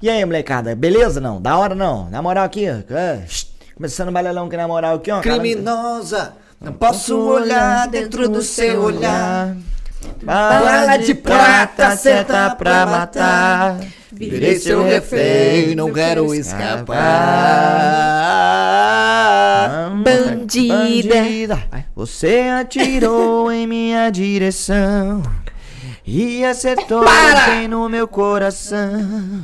E aí, molecada, beleza não? Da hora não? Na moral aqui, começando o balelão aqui na moral aqui, ó. Criminosa, não posso olhar dentro do seu olhar. Bala de prata, seta pra matar. Virei seu refém, não quero escapar. Bandida. Você atirou em minha direção e acertou bem no meu coração.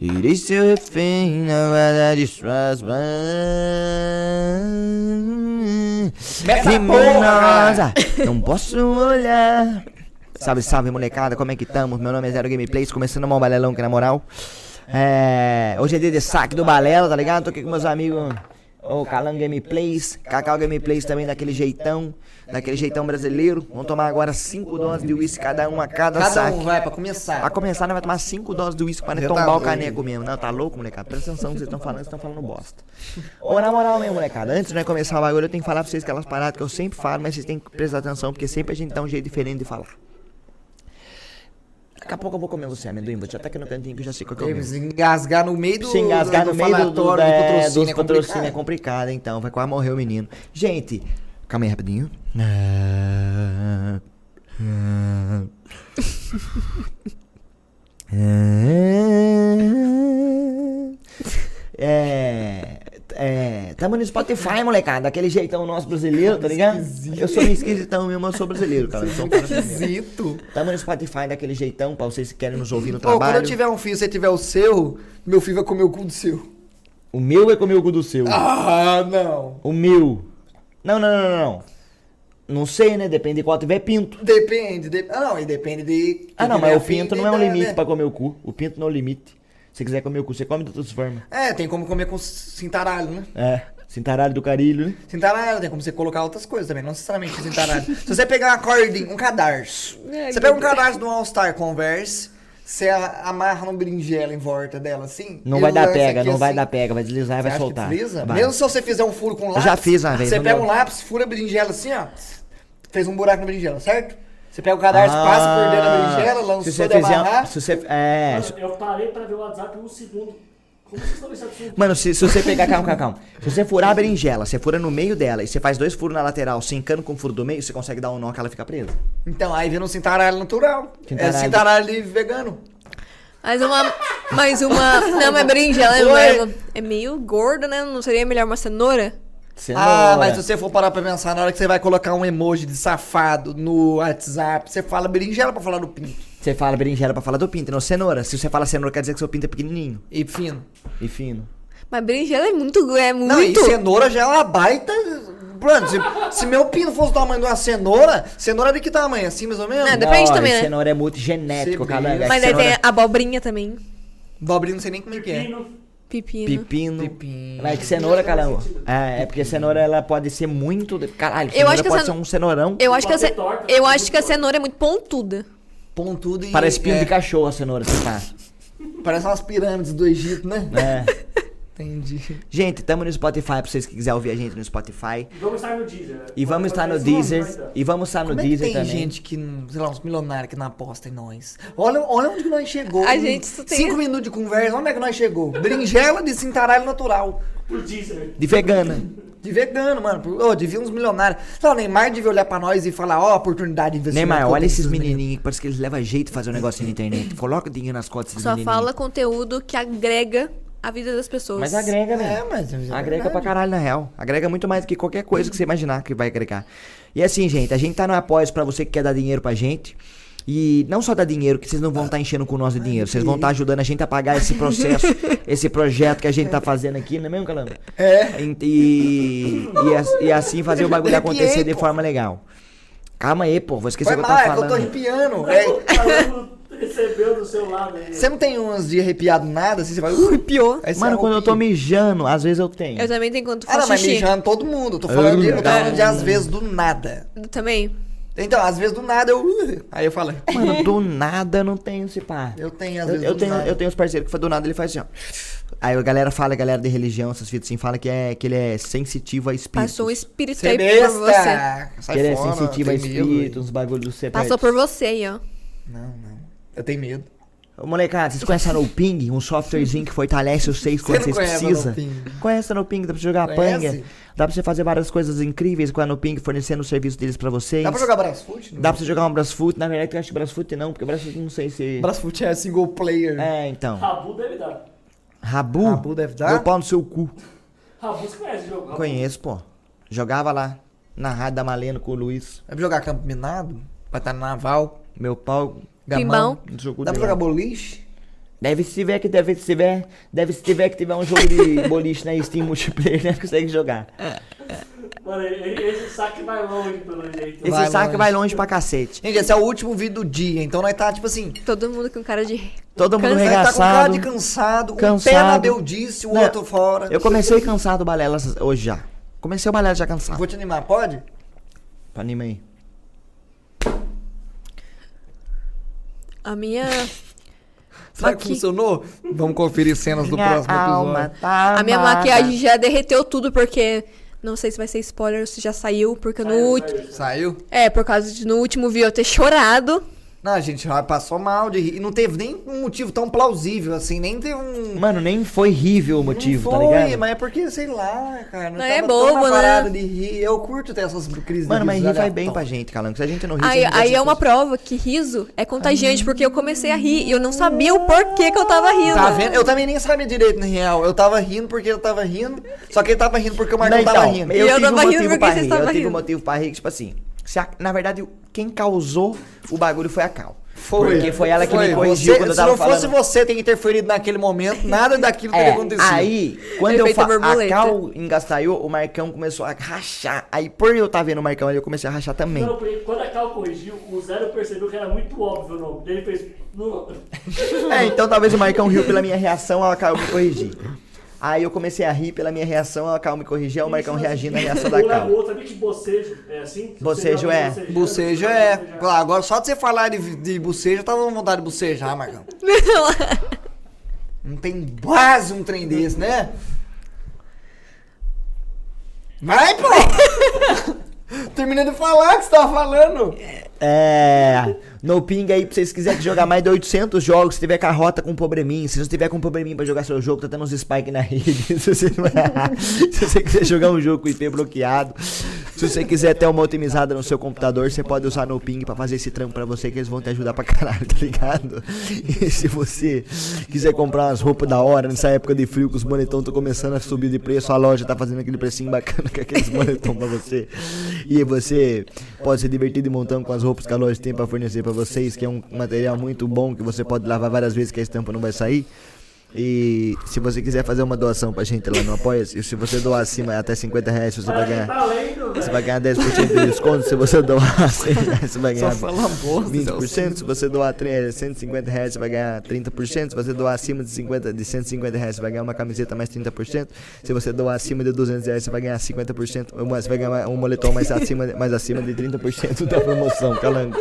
Irei seu refém na bala de suas mãos. Criminosa, não posso olhar. Salve, salve, molecada, como é que tamo? Meu nome é Zero Gameplays, começando um balelão aqui na moral. É, hoje é dia de saque do balela, tá ligado? Tô aqui com meus amigos, o Calan Gameplays, Cacau Gameplays também daquele jeitão, daquele jeitão brasileiro. Vamos tomar agora 5 doses de uísque cada um a cada, Cada saque. um vai pra começar. A começar, nós vai tomar 5 doses de uísque para Já tombar tá o caneco mesmo. Não, tá louco, molecada? Presta atenção no que vocês estão falando, vocês estão falando bosta. Ô, na moral mesmo, molecada, antes de nós começar o bagulho, eu tenho que falar pra vocês aquelas paradas que eu sempre falo, mas vocês têm que prestar atenção, porque sempre a gente dá um jeito diferente de falar. Daqui a pouco eu vou comer você, amendoim. Vou te até aqui no cantinho que eu já sei qual que é meu. Se engasgar no meio do. Se engasgar do no meio do, do, falatório, é, patrocínio, é patrocínios é complicado. complicado, então. Vai quase morrer o menino. Gente, calma aí rapidinho. É. É. Tamo no Spotify, molecada. Daquele jeitão nosso brasileiro, tá ligado? Eu sou meio esquisitão mesmo, eu sou brasileiro, cara. Eu sou um cara. Esquisito. Tamo no Spotify daquele jeitão, pra vocês que querem nos ouvir no Pô, quando trabalho. eu tiver um filho, você tiver o seu, meu filho vai comer o cu do seu. O meu vai comer o cu do seu. Ah, não. O meu. Não, não, não, não, não. Não sei, né? Depende de qual tiver pinto. Depende, de... Ah, não, e depende de. Ah, não, mas o pinto não é um dar, limite né? pra comer o cu. O pinto não é o limite. Se quiser comer o cu, você come de outras formas. É, tem como comer com cintaralho, né? É. Cintaralho do carilho, né? Cintaralho, tem como você colocar outras coisas também, não necessariamente cintaralho. Se você pegar uma cordinha, um cadarço, É, você pega um cadarço do All-Star Converse, você a- amarra no berinjela em volta dela assim. Não vai dar pega, não vai assim. dar pega. Vai deslizar e vai acha que soltar. desliza? Vai. Mesmo se você fizer um furo com lápis, já fiz uma vez, Você pega deu. um lápis, fura a berinjela assim, ó. Fez um buraco na berinjela, certo? Você pega o cadarço, passa por dentro da berinjela, Ah, se lançou você de fizer, amarrar. se você, é, Mano, eu parei pra ver o WhatsApp um segundo. Como vocês estão nesse assunto? Mano, se, se você pegar, calma, calma, calma. Se você furar a berinjela, você fura no meio dela e você faz dois furos na lateral, cincando com o furo do meio, você consegue dar um nó que ela fica presa. Então, aí vem um cintaralho natural. Cintaralho. É cintaralho vegano. Mais uma. Mais uma. Não, mas berinjela é, é meio gorda, né? Não seria melhor uma cenoura? Ah, mas se você for parar pra pensar, na hora que você vai colocar um emoji de safado no WhatsApp, você fala berinjela pra falar do pinto. Você fala berinjela pra falar do pinto, não cenoura. Se você fala cenoura, quer dizer que seu pinto é pequenininho E fino. e fino. Mas berinjela é muito. É muito. Não, e cenoura já é uma baita. Mano, se, se meu pino fosse do tamanho de uma cenoura, cenoura de que tamanho? Assim, mais ou menos? Não, Depende Não, também, né? Cenoura é muito genético, Sim, cara. É Mas aí tem cenoura- a abobrinha também. Bobrinho não sei nem como é que é. Pino. Pepino. Pepino. Pepino. Mas é que cenoura, caramba. É, é porque cenoura ela pode ser muito. Caralho, Eu cenoura acho que a pode cen- ser um cenourão. Eu acho que a, ce... eu acho que a cenoura é muito pontuda. Pontudo e. Parece pinto é, de cachorro a cenoura, você tá. Parece umas pirâmides do Egito, né? É. Entendi. Gente, tamo no Spotify pra vocês que quiserem ouvir a gente no Spotify. E vamos estar no Deezer. né? E vamos estar no Deezer. E vamos estar no Como é Deezer tem também. gente que, não- sei lá, uns milionários que não apostam em nós? Olha, olha onde que nós chegou. A gente tem- Cinco minutos de conversa, onde é que nós chegou? Berinjela de cintaralho natural. Por Deezer. De vegana. De vegano, mano. Ô, devia uns milionários. Sei lá, o Neymar devia olhar pra nós e falar, ó, oportunidade de investimento. Neymar, olha esses menininhos que parece que eles levam jeito de fazer um negócio na internet. Coloca o dinheiro nas costas desses Só fala conteúdo que agrega a vida das pessoas. Mas agrega, né? É, mas é Agrega pra caralho, na real. Agrega muito mais do que qualquer coisa que você imaginar que vai agregar. E assim, gente, a gente tá no apoio pra você que quer dar dinheiro pra gente. E não só dar dinheiro, que vocês não vão estar enchendo com nós de dinheiro. Vocês vão estar ajudando a gente a pagar esse processo, esse projeto que a gente tá fazendo aqui, não é mesmo, Calamba? É. E, e, e as- e assim fazer o bagulho Arrepiei, acontecer de pô. forma legal. Calma aí, pô. Vou esquecer Foi o que eu mal, tava é que eu tô falando. arrepiando. É, recebeu do seu lado aí. você não tem uns de arrepiado nada, assim, você vai... Você Mano, quando eu tô mijando, às vezes eu tenho. Eu também tenho quando Ah, faço não, mas xixi. mijando todo mundo. Eu tô falando de, eu tô falando de às vezes do nada. Também. Então, às vezes do nada eu. Aí eu falo. Mano, do nada eu não tenho esse pá. Eu tenho, às Eu, vezes. eu do tenho, nada. eu tenho os parceiros que do nada ele faz assim, ó. Aí a galera fala, a galera de religião, essas fitas assim, fala que, é, que ele é sensitivo a espíritos. Passou um espírito aí é por você. Sai que ele é fora, sensitivo a espíritos, uns bagulho do você Passou por você aí, ó. Não, não. Eu tenho medo. Ô, Molecada, vocês conhecem a NoPing? Um softwarezinho que fortalece vocês quando Você vocês não conhece a precisam? NoPing? Conhece a NoPing, dá pra jogar Conhece? panga. Dá pra você fazer várias coisas incríveis com a NoPing, fornecendo o serviço deles pra vocês. Dá pra jogar Brasfoot? Dá pra você jogar um Brasfoot. Na verdade, eu acho que Brasfoot não, porque Brasfoot não sei se... Brasfoot é single player. É, então. Rabu deve dar. Rabu? Rabu deve dar? Meu pau no seu cu. Rabu, você conhece o jogo? Rabu? Conheço, pô. Jogava lá, na Rádio da Maleno com o Luiz. Dá pra jogar campo minado? Vai estar no naval? Meu pau Gamão? seu cu. Dá de pra jogar boliche? Deve se tiver que deve se tiver, deve se tiver que tiver um jogo de boliche na Steam multiplayer, né? Consegue jogar. Mano, ele- esse saque vai longe, pelo jeito. Esse Vai saque longe. vai longe pra cacete. Gente, esse é o último vídeo do dia, então nós tá tipo assim. Todo mundo com cara de. Todo mundo Cansa- Nós tá com cara regaçado. de cansado, um pé Cansado. na Beldice, o Não, outro fora. Eu comecei cansado do balela hoje já. Comecei o balela já cansado. Vou te animar, pode? Anima aí. A minha. Será que Aqui. funcionou? Vamos conferir cenas do Minha próximo alma episódio. tá A minha amada. maquiagem já derreteu tudo porque. Não sei se vai ser spoiler ou se já saiu, porque no Saiu, último. saiu, saiu. Saiu? É, por causa de no último vídeo eu ter chorado. Não, a gente passou mal de rir. E não teve nem um motivo tão plausível assim, nem teve um. Mano, nem foi horrível o motivo, não tá foi, ligado? mas é porque, sei lá, cara. Não, tava é tão bobo, na né? de rir. Eu curto ter essas crises Mano, de mas rir vai bem pra gente, Calango. Se a gente não rir, Aí, aí é uma fosse- prova que riso é contagiante, porque eu comecei a rir e eu não sabia o porquê que eu tava rindo. Tá vendo? Eu também nem sabia direito, na real. Eu tava rindo porque eu tava rindo. Só que ele tava rindo porque o Marcão Não, tava então, rindo. Eu, E eu tive um tava rindo motivo porque pra rir. Eu tive um motivo pra rir, tipo assim, se a- na verdade, quem causou o bagulho foi a Cal. Foi. Porque foi ela que me Foi. corrigiu Você- quando eu Se tava não fosse falando. você ter interferido naquele momento, nada daquilo teria É, acontecido. aí, quando eu Efeito falo, a. Cal engastalhou, o Marcão começou a rachar. Aí, por eu estar vendo o Marcão ali, eu comecei a rachar também. Não, porque quando a Cal corrigiu, o Zero percebeu que era muito óbvio o nome. Ele fez. É, então talvez o Marcão riu pela minha reação, a Cal me corrigir. Aí eu comecei a rir pela minha reação, a Cal me corrigiu, o Marcão reagindo à reação da Cal. outro, sabia que bocejo é assim? Se Bocejo você dá é. Bocejo é. Claro, agora só de você falar de, de bocejo, eu tava com vontade de bocejar, Marcão. Não tem quase um trem desse, né? Vai, pô! Termina de falar o que você tava falando. É. No ping aí, pra vocês quiserem jogar mais de 800 jogos, se tiver com a rota com probleminha, se não tiver com probleminha pra jogar seu jogo, tá tendo uns spike na rede. Se você, se você quiser jogar um jogo com IP bloqueado, se você quiser ter uma otimizada no seu computador, você pode usar no ping pra fazer esse trampo pra você, que eles vão te ajudar pra caralho, tá ligado? E se você quiser comprar umas roupas da hora nessa época de frio, que os bonetão estão começando a subir de preço, a loja tá fazendo aquele precinho bacana com aqueles bonetão pra você. E você pode se divertir de montão com as roupas que a loja tem pra fornecer pra vocês, que é um material muito bom que você pode lavar várias vezes que a estampa não vai sair. E se você quiser fazer uma doação pra gente lá no Apoia-se, se você doar acima até 50 reais, você vai ganhar. Você vai ganhar 10% de desconto. Se você doar 100 reais, você vai ganhar fala bosta, 20%. Se você doar 3, 150 reais, você vai ganhar 30%. Se você doar acima de, 50, de 150 reais, você vai ganhar uma camiseta mais 30%. Se você doar acima de 200 reais, você vai ganhar 50%. Uma- Você vai ganhar um moletom mais acima, mais acima de 30% da promoção. Calango.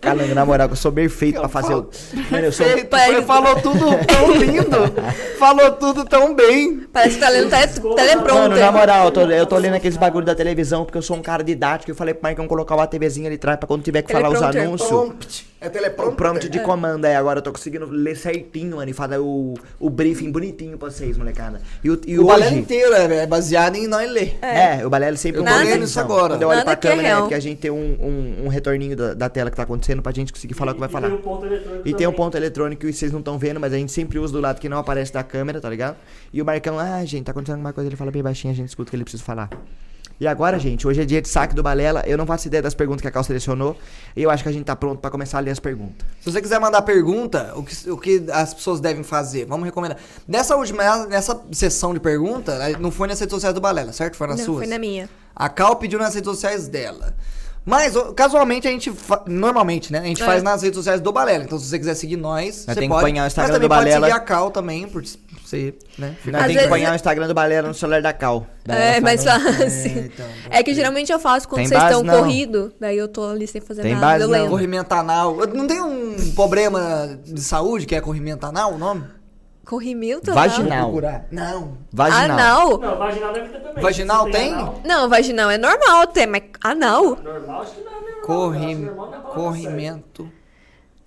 Calango, na moral, que eu sou perfeito pra fazer o. Mano, eu sou. Foi- falou tudo tão lindo. falou tudo tão bem. Parece que tá lendo tele, Mano, teleprompter. na moral, eu tô, eu tô lendo aqueles bagulho da televisão porque eu sou um cara didático. Eu falei pro Marcão colocar uma TVzinha ali atrás pra quando tiver que falar os anúncios. Prompt. É O teleprompter. prompt de comando aí, agora eu tô conseguindo ler certinho, mano, e fazer o, o briefing bonitinho pra vocês, molecada. E, o, e O balé inteiro é é baseado em nós ler. É, o Balé sempre Eu um tô lendo isso agora. Quando eu olho Nada pra que é câmera, é real. porque a gente tem um, um, um retorninho da, da tela que tá acontecendo pra gente conseguir falar o que vai E falar. tem um ponto eletrônico E tem um ponto eletrônico que vocês não estão vendo, mas a gente sempre usa do lado que não aparece da câmera, tá ligado? E o Marcão, ah, gente, tá acontecendo alguma coisa, ele fala bem baixinho, a gente escuta o que ele precisa falar. E agora, gente, hoje é dia de saque do Balela. Eu não faço ideia das perguntas que a Cal selecionou. E eu acho que a gente tá pronto pra começar a ler as perguntas. Se você quiser mandar pergunta, o que, o que as pessoas devem fazer? Vamos recomendar. Nessa última, nessa sessão de pergunta, eh, não foi nas redes sociais do Balela, certo? Foi nas Não, suas? foi na minha. A Cal pediu nas redes sociais dela. Mas, casualmente, a gente. fa- Normalmente, né? A gente É. faz nas redes sociais do Balela. Então, se você quiser seguir nós, você tem que pode. acompanhar o Instagram mas também do pode Balela. seguir a Cal também, por Você, né? Nós tem que acompanhar o Instagram do Balela no celular da Cal. Daí É, mais fala- fácil. É, então, É que geralmente eu faço quando Tem vocês base, estão não. corrido, daí eu tô ali sem fazer Tem nada. base, eu não. lembro. Corrimento anal. Não tem um problema de saúde que é corrimento anal o nome? Corrimento? Vaginal. Procurar. Não. Vaginal. Anal? Não, vaginal deve ter também. Vaginal Você tem? anal? Não, vaginal é normal ter, mas anal? Normal, acho que não é normal. Corrim... Normal não é Corrimento.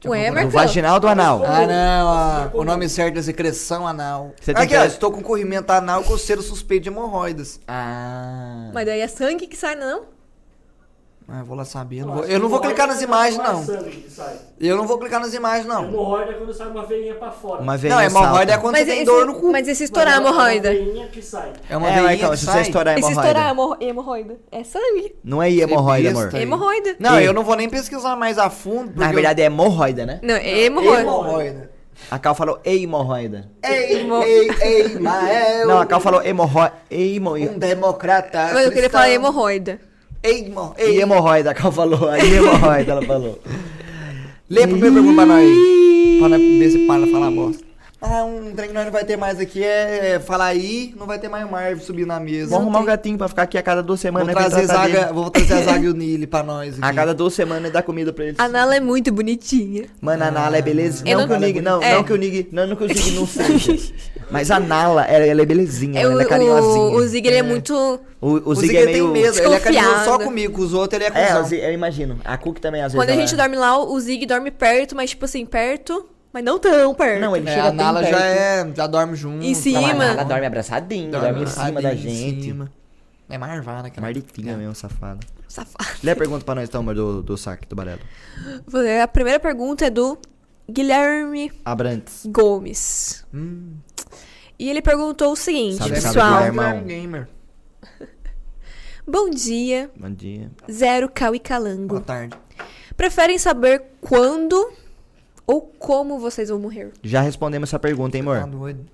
Ué, O Marcão. vaginal do anal. Ah, não. ah, o nome certo é secreção anal. Você tem Aqui, que- ó, estou com corrimento anal com coceiro suspeito de hemorroidas. Ah. Mas daí é sangue que sai, não? Ah, vou lá saber. Eu não vou, eu não vou clicar nas imagens, é não. Eu não vou clicar nas imagens, não. Hemorroida é quando sai uma veinha pra fora. Uma vez Não, hemorroida é quando Mas você tem esse, dor no cu. mas e se estourar a Mas é uma hemorroida? veinha que sai. É uma É, veinha que se sai. você estourar a E se estourar a hemorroida. hemorro- hemorroida? É sangue. Não é hemorroida, amor. Aí. Hemorroida. Não, E- eu não vou nem pesquisar mais a fundo. Na verdade é hemorroida, né? Não, é eu... hemorroida. hemorroida. A Cal falou hemorroida. Ei, ei, ei, Mael. Não, a Cal falou hemorroida. Um Hemorroida. democrata Mas eu queria falar hemorroida. Eimo, E ei, hemorroida, a Cal falou. Aí hemorroida, ela falou. Lê a primeira pergunta pra nós. Pra nós ver se para falar bosta. Ah, um trem que nós não vai ter mais aqui é falar aí, não vai ter mais o Marvel subir na mesa. Vamos arrumar um gatinho pra ficar aqui a cada duas Vou semanas. vem trazer, tratar zaga, vou trazer a Zaga e o Nili pra nós aqui. A cada duas semanas e dar comida pra eles. A Nala é muito bonitinha. Mano, a Nala é beleza. Não, não- que o Nig, não, É. não que o Nig, não, não que o Zig não seja. Mas a Nala, ela, ela é belezinha, É, ela é carinhosinha. o, o Zig, ele é muito... O, o O Zig Zig é meio... tem medo, ele é carinhoso só comigo, com os outros ele é É, cuzão. o Zig- eu imagino. A Cook também, às vezes, Quando a gente é- dorme lá, o Zig dorme perto, mas tipo assim, perto, mas não tão perto. Não, ele É, chega a Nala já é, já dorme junto. Em cima. Não, a. Nala dorme abraçadinho, dorme, em cima da gente. cima. É marvada, cara. Marditinha mesmo, safada. Safado. Lê a pergunta pra nós, então, amor, do, do saque do Barelo. A primeira pergunta é do Guilherme Abrantes. Gomes. Hum, E ele perguntou o seguinte, Sabe, sabe, pessoal. Guilherme. irmão. Gamer. Bom dia, Bom dia. Zero Cal e Boa Calango. tarde. Preferem saber quando ou como vocês vão morrer? Já respondemos essa pergunta, hein, Tá amor? doido.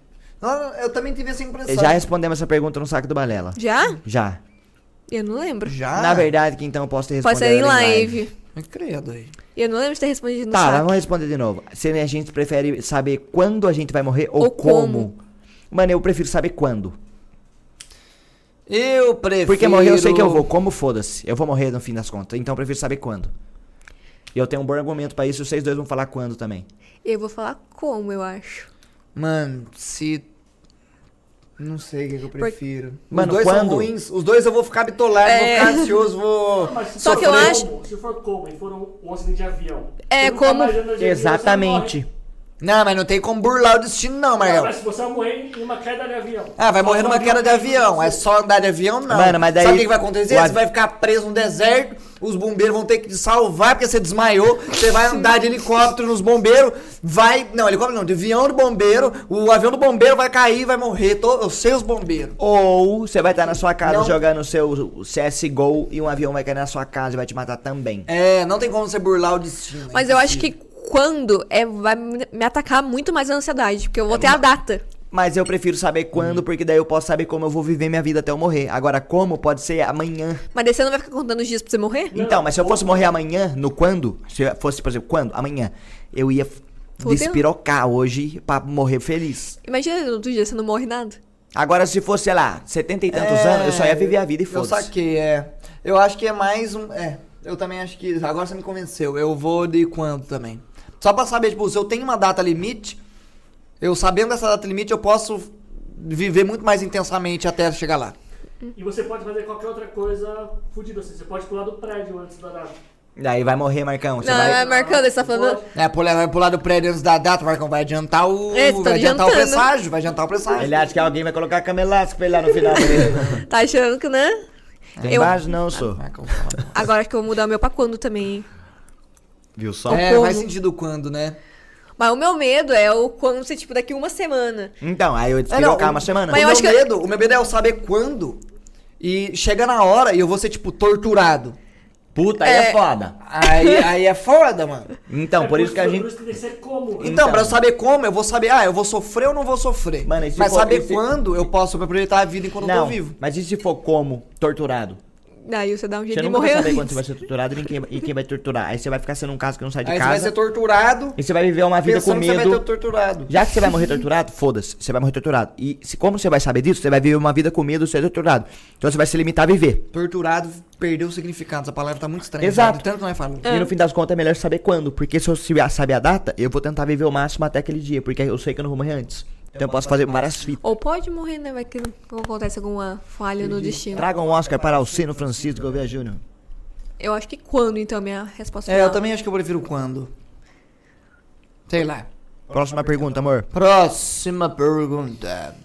Não, eu também tive essa impressão. Já respondemos essa pergunta no saque do Balela. Já? Já. Eu não lembro. Já? Na verdade, que então eu posso ter respondido. Pode ser em live. Mas credo aí. Eu não lembro de ter respondido no Tá, saque. vamos responder de novo. Se a gente prefere saber quando a gente vai morrer ou, Ou como. como. Mano, eu prefiro saber quando. Eu prefiro... Porque morrer eu sei que eu vou, como foda-se. Eu vou morrer no fim das contas. Então eu prefiro saber quando. E eu tenho um bom argumento pra isso, vocês dois vão falar quando também. Eu vou falar como, eu acho. Mano, se... Não sei o que, que eu prefiro. Mano, Os dois quando? são ruins. Os dois eu vou ficar bitolado, É. vou ficar ansioso, vou... Se Só que eu acho- Se for como e for um, um acidente de avião. É, nunca como- avião, Exatamente. morre. Não, mas não tem como burlar o destino não, Não, Marcelo. mas se você vai morrer em uma queda de avião. Ah, vai morrer Só numa um queda de avião. É só andar de avião, não. Mano, mas daí- Sabe o que vai acontecer? Você vai ficar preso no deserto, os bombeiros vão ter que te salvar porque você desmaiou. Você vai andar de helicóptero nos bombeiros, vai... Não, helicóptero não, de avião do bombeiro. O avião do bombeiro vai cair, vai morrer. To... Eu sei os bombeiros. Ou você vai estar na sua casa Não. jogando o seu CSGO e um avião vai cair na sua casa e vai te matar também. É, não tem como você burlar o destino. é Mas eu acho impossível. que quando é, vai me atacar muito mais a ansiedade, porque eu vou ter a data. Mas eu prefiro saber quando, porque daí eu posso saber como eu vou viver minha vida até eu morrer. Agora, como pode ser amanhã. Mas daí você não vai ficar contando os dias pra você morrer? Então, mas se eu fosse morrer amanhã, no quando, se eu fosse, por exemplo, quando? Amanhã, eu ia Fudeu. despirocar hoje pra morrer feliz. Imagina no outro dia você não morre nada. Agora, se fosse, sei lá, 70 e tantos É, anos, eu só ia viver a vida e Eu foda-se. saquei, é. Eu acho que é mais um. É, eu também acho que. Agora você me convenceu. Eu vou de quando também. Só pra saber, tipo, se eu tenho uma data limite, eu sabendo dessa data limite, eu posso viver muito mais intensamente até chegar lá. E você pode fazer qualquer outra coisa fudida assim. Você pode pular do prédio antes da data. Daí vai morrer, Marcão. Você Não, vai... é marcando, você tá falando. É, pular, vai pular do prédio antes da data, Marcão, vai adiantar o. É, tá vai adiantar o presságio, vai adiantar o presságio. Ele acha que alguém vai colocar elástica pra ele lá no final. dele. Tá achando que, né? Tem Eu- base? Não, sou. Marcão, fala. Agora acho que eu vou mudar o meu pra quando também. hein? Viu só? É, como? faz sentido quando, né? Mas o meu medo é o quando você, tipo, daqui uma semana. Então, aí eu É, despirocar o- uma semana. Mas o eu meu acho que- medo, o meu medo é eu saber quando e chega na hora e eu vou ser, tipo, torturado. Puta, aí é É. foda. Aí, aí é foda, mano. Então, É por isso que a gente... ser. Então, Então. pra eu saber como, eu vou saber, ah, eu vou sofrer ou não vou sofrer. Mano, e se Mas for- saber e se- quando eu posso aproveitar a vida enquanto eu Não, tô vivo. mas e se for como? Torturado? Daí você dá um jeito Você de morrer saber quando você vai ser torturado e quem, e quem vai torturar. Aí você vai ficar sendo um caso que não sai de Aí você vai casa. ser torturado, E você vai viver uma vida com pensando que você vai medo. ter torturado. Já que você vai morrer torturado, foda-se, você vai morrer torturado. E se, como você vai saber disso, você vai viver uma vida com medo de ser torturado. Então você vai se limitar a viver. Torturado perdeu o significado. Essa palavra tá muito estranha. Exato. Tanto que nós falamos. E no fim das contas é melhor saber quando. Porque se eu se- saber a data, eu vou tentar viver o máximo até aquele dia. Porque eu sei que eu não vou morrer antes. Então eu posso fazer várias fitas. Ou pode morrer, né? Vai que acontece alguma falha no destino. Tragam um Oscar para Alcino Francisco Gouveia Júnior. Eu acho que quando, então, minha resposta É, final. eu também acho que eu prefiro quando. Sei lá. Próxima pergunta, amor. Próxima pergunta.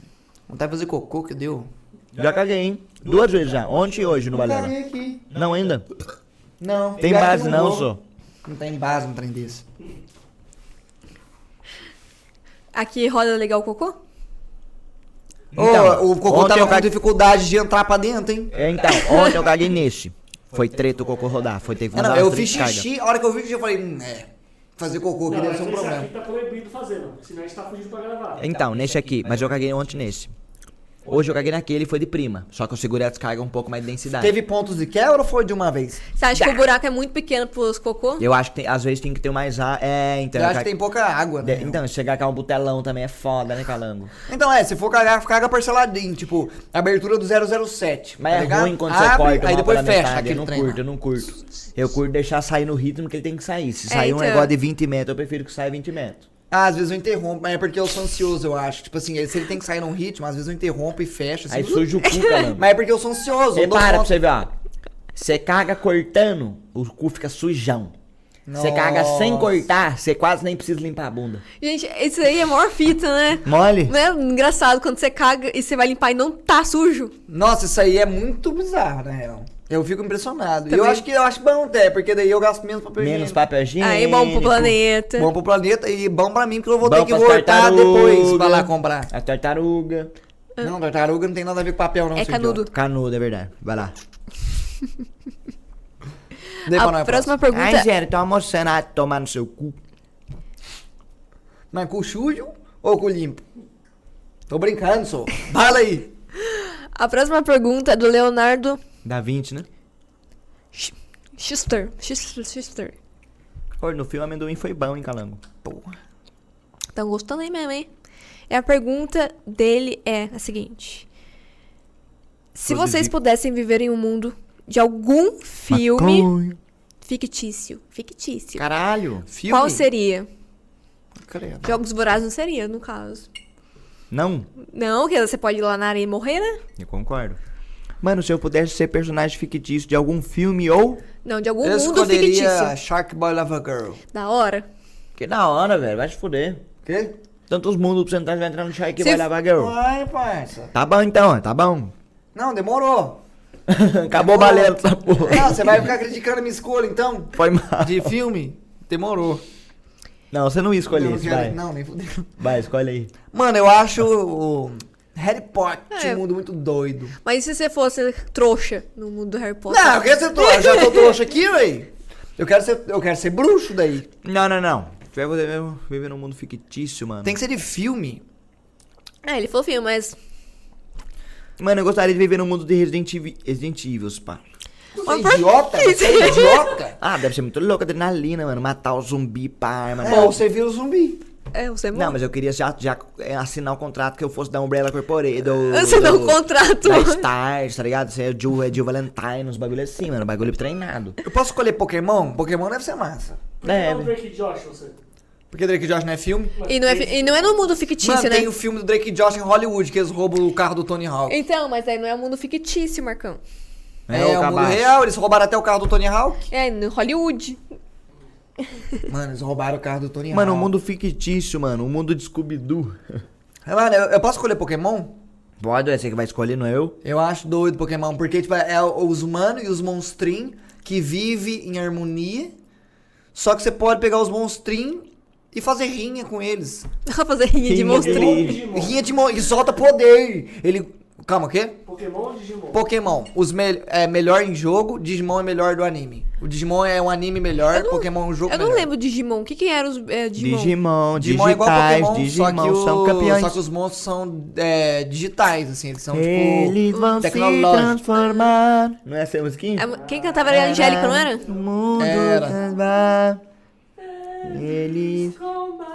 Vontade de fazer cocô que deu. Já caguei, hein? Duas vezes já. Ontem e hoje no Balela. Caguei aqui. Não ainda? Não. Tem base não, só. Não tem base um trem desse. Aqui roda legal o cocô? Então, Ô, o cocô ontem tava eu com dificuldade de entrar pra dentro, hein? É, Então, ontem eu caguei nesse. Foi treta o cocô rodar. Foi ter que fazer não, umas eu três fiz cargas. xixi, a hora que eu vi xixi, eu falei, hum, é. Fazer cocô aqui Não, deve ser um esse problema. aqui tá proibido fazer, não. Senão a gente tá fugindo pra gravar. Então, nesse aqui. Mas eu caguei ontem nesse. Hoje eu caguei naquele e foi de prima. Só que eu segurei a descarga um pouco mais de densidade. Teve pontos de quebra ou foi de uma vez? Você acha que o buraco é muito pequeno pros cocô? Eu acho que tem- às vezes tem que ter mais ar. É, então. eu eu acho que tem pouca água, né? De- Então, se chegar com um butelão também é foda, né, calango? Então é, se for cagar, caga parceladinho, tipo, abertura do 007. Mas tá é ligado? ruim quando Abre, você corta aí depois fecha metade. Eu não trem curto, eu não curto. Eu curto deixar sair no ritmo que ele tem que sair. Se É, sair um então. negócio de 20 metros, eu prefiro que saia 20 metros. Ah, às vezes eu interrompo, mas é porque eu sou ansioso, eu acho. Tipo assim, se ele tem que sair num ritmo, às vezes eu interrompo e fecho. Assim, Aí suja o cu, calango. Mas é porque eu sou ansioso. Repara pra você ver, ó. Você caga cortando, o cu fica sujão. Você caga sem cortar, você quase nem precisa limpar a bunda. Gente, isso aí é maior fita, né? Mole? Não é engraçado quando você caga e você vai limpar e não tá sujo? Nossa, isso aí é muito bizarro, na real. Eu fico impressionado. E eu Também. acho que eu acho bom até, porque daí eu gasto menos papel Menos higiênico. papel higiênico. Aí, bom pro planeta. Bom pro planeta e bom pra mim, porque eu vou Bom ter que voltar tartaruga. depois pra lá comprar. A tartaruga. Não, tartaruga não tem nada a ver com papel, não. É canudo. idiota. Canudo, é verdade. Vai lá. A próxima pergunta. Ai, Zé, tô almoçando, ah, tomar no seu cu. Mas com sujo ou com limpo? Tô brincando, só. Fala aí. A próxima pergunta é do Leonardo Da 20, né? Sch- Schuster. Schuster. Schuster. Pô, no filme amendoim foi bom, hein, calango? Porra. Tão gostando aí mesmo, hein? E a pergunta dele é a seguinte: Se Produzir. vocês pudessem viver em um mundo de algum filme fictício, fictício, Caralho. Filme? qual seria? Credo. Jogos Vorazes não seria, no caso. Não? Não, que você pode ir lá na areia e morrer, né? Eu concordo. Mano, se eu pudesse ser personagem fictício de algum filme ou... Não, de algum Eu mundo escolheria fictício. Shark Boy Love a Girl. Da hora. Que da hora, velho. Vai se fuder. Quê? Tantos mundos pra você entrar, você vai entrar no Shark f- lavar girl. Vai, parça. Tá bom então, tá bom. Não, demorou. Acabou valendo essa porra. Não, você vai ficar criticando a minha escolha, então? Foi mal. De filme? Demorou. Não, você não ia escolher não, isso, vai. não, nem fudeu. Vai, escolhe aí. Mano, eu acho o Harry Potter É. um mundo muito doido. Mas e se você fosse trouxa no mundo do Harry Potter? Não, eu quero ser trouxa. Eu já tô trouxa aqui, véi. Eu quero ser, eu quero ser bruxo daí. Não, não, não. Você vai viver, viver num mundo fictício, mano. Tem que ser de filme. É, ele falou filme, mas. Mano, eu gostaria de viver num mundo de Resident Evil, Resident Evil, pá. Você Mas é idiota? Você é idiota? Ah, deve ser muito louco, adrenalina, mano. Matar o zumbi, pá, arma. É, você vira o zumbi. É, você Não, mas eu queria já, já é, assinar o contrato que eu fosse da Umbrella Corporation. Um do- contrato. Da Stars, tá ligado? Você é Jill, é Jill Valentine, uns bagulho assim, mano. Bagulho treinado. Eu posso escolher Pokémon? Pokémon deve ser massa. Por que É, não o Drake Josh, você? Porque Drake Josh não é filme. E não, é, fi- e não é no mundo fictício, Mano, né? tem o filme do Drake Josh em Hollywood, que eles roubam o carro do Tony Hawk. Então, mas aí não é um mundo fictício, Marcão. É, o o mundo real, eles roubaram até o carro do Tony Hawk. É, no Hollywood. Mano, eles roubaram o carro do Tony Mano, um Hawk. mundo fictício, mano. Um mundo de Scooby-Doo. Mano, eu, eu posso escolher Pokémon? Pode, é você que vai escolher, não é eu? Eu acho doido Pokémon, porque tipo, é os humanos e os monstrinhos que vivem em harmonia. Só que você pode pegar os monstrinhos e fazer rinha com eles. Fazer rinha de Rinha de monstrinho. Rinha de mon... que solta poder. Ele Calma, o quê? Pokémon ou Digimon? Pokémon. Os me é melhor em jogo, Digimon é melhor do anime. O Digimon é um anime melhor, não- Pokémon é um jogo Eu não melhor. lembro Digimon. O que que era os é, Digimon? Digimon, Digimon é igual digitais, Pokémon, Digimon só que, o- são campeões. só que os monstros são é, digitais, assim, eles são Eles tipo vão se tecnológicos. transformar. Não é essa a musiquinha? Mu- Quem cantava era a Angélica, não era? O mundo Era. transformar. Eles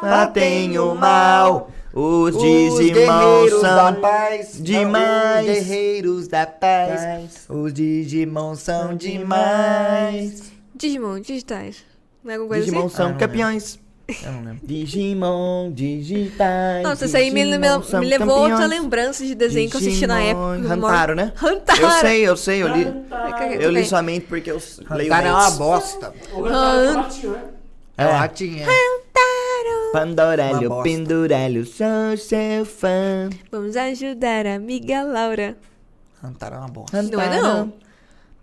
batem o mal. Os Os Digimon são paz. demais. Os guerreiros da paz. Os Digimon são demais. Digimon, digitais. Não é alguma coisa Digimon assim? são Ah, campeões. Eu não lembro. Digimon, digitais. Nossa, isso aí me, me- Digimon me levou a outra campeões. lembrança de desenho que eu assisti na Digimon, época. Hantaro, né? Hantaro. Eu sei, eu sei, eu li. Eu li somente porque eu leio Cara, é uma bosta. O Hantaro é o ratinho, né? É, É. o ratinho, é. Pandorelho, pendurelho, sou seu fã. Vamos ajudar a amiga Laura. Hantaro é uma bosta. Não é não.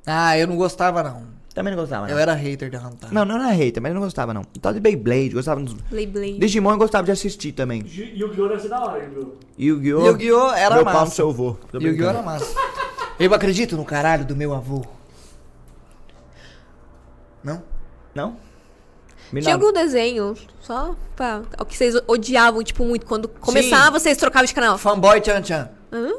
Ah, eu não gostava, não. Também não gostava, não. Eu era hater da Hantaro. Não, não era hater, mas eu não gostava, não. Tal de Beyblade, gostava dos... Beyblade. Digimon eu gostava de assistir também. Gi- Yu-Gi-Oh! deve ser da hora, Yu-Gi-Oh! Yu-Gi-Oh! Yu-Gi-Oh! era Meu pau no massa. seu avô. Yu-Gi-Oh! era massa. Eu acredito no caralho do meu avô. Não? Não? Me Tinha algum desenho, só pra... O que vocês odiavam, tipo, muito. Quando começava, vocês trocavam de canal. Fanboy Chan Chan. Hã?